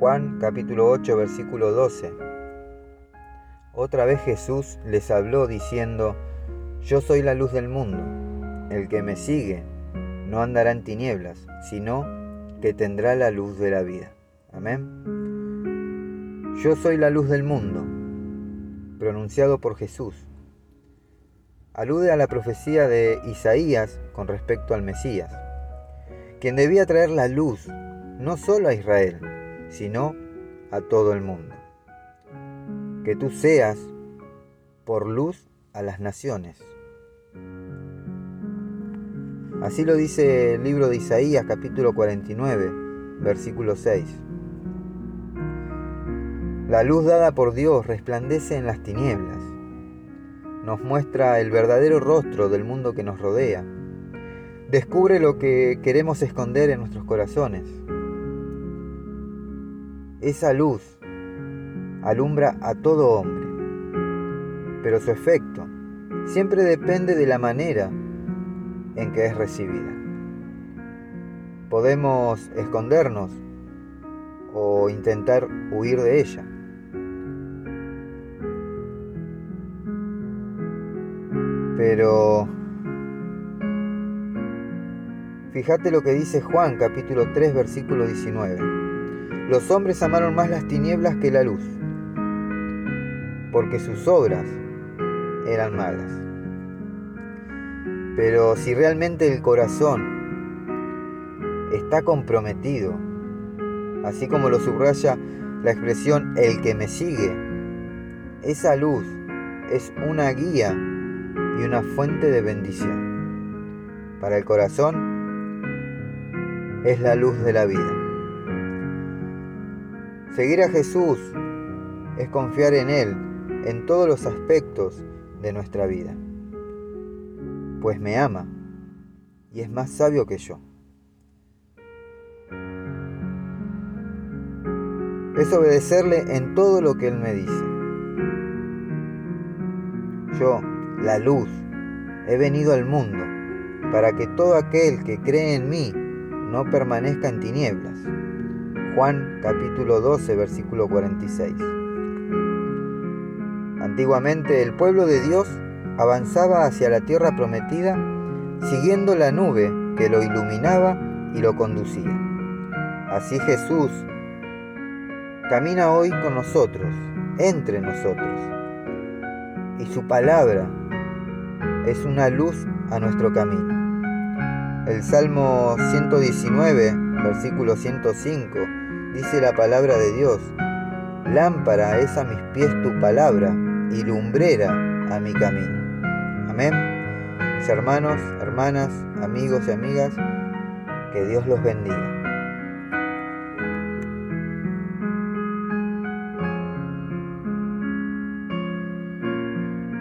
Juan capítulo 8 versículo 12. Otra vez Jesús les habló diciendo, Yo soy la luz del mundo. El que me sigue no andará en tinieblas, sino que tendrá la luz de la vida. Amén. Yo soy la luz del mundo, pronunciado por Jesús. Alude a la profecía de Isaías con respecto al Mesías, quien debía traer la luz no solo a Israel, sino a todo el mundo. Que tú seas por luz a las naciones. Así lo dice el libro de Isaías capítulo 49, versículo 6. La luz dada por Dios resplandece en las tinieblas. Nos muestra el verdadero rostro del mundo que nos rodea. Descubre lo que queremos esconder en nuestros corazones. Esa luz alumbra a todo hombre, pero su efecto siempre depende de la manera en que es recibida. Podemos escondernos o intentar huir de ella. Pero fíjate lo que dice Juan capítulo 3 versículo 19. Los hombres amaron más las tinieblas que la luz, porque sus obras eran malas. Pero si realmente el corazón está comprometido, así como lo subraya la expresión el que me sigue, esa luz es una guía y una fuente de bendición. Para el corazón es la luz de la vida. Seguir a Jesús es confiar en Él en todos los aspectos de nuestra vida pues me ama y es más sabio que yo. Es obedecerle en todo lo que Él me dice. Yo, la luz, he venido al mundo para que todo aquel que cree en mí no permanezca en tinieblas. Juan capítulo 12 versículo 46. Antiguamente el pueblo de Dios avanzaba hacia la tierra prometida siguiendo la nube que lo iluminaba y lo conducía. Así Jesús camina hoy con nosotros, entre nosotros, y su palabra es una luz a nuestro camino. El Salmo 119, versículo 105, dice la palabra de Dios, Lámpara es a mis pies tu palabra y lumbrera a mi camino. Amén. Mis hermanos, hermanas, amigos y amigas, que Dios los bendiga.